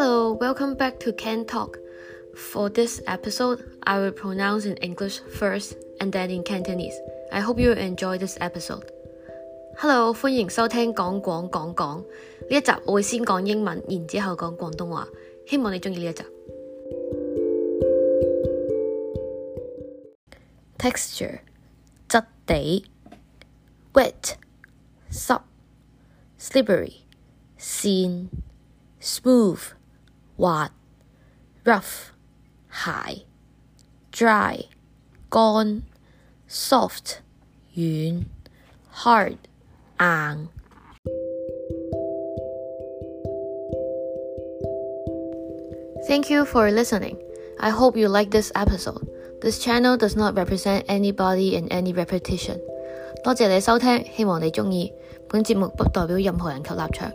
Hello, welcome back to Can Talk. For this episode, I will pronounce in English first and then in Cantonese. I hope you enjoy this episode. Hello，欢迎收听讲广讲讲呢一集，我会先讲英文，然之后讲广东话。希望你中意呢一集。Texture 质地，wet 湿，slippery 线，smooth 滑，rough 鞋，dry 干，soft 软，hard 硬。Thank you for listening. I hope you like this episode. This channel does not represent anybody in any repetition. 多谢你收听，希望你钟意。本节目不代表任何人及立场。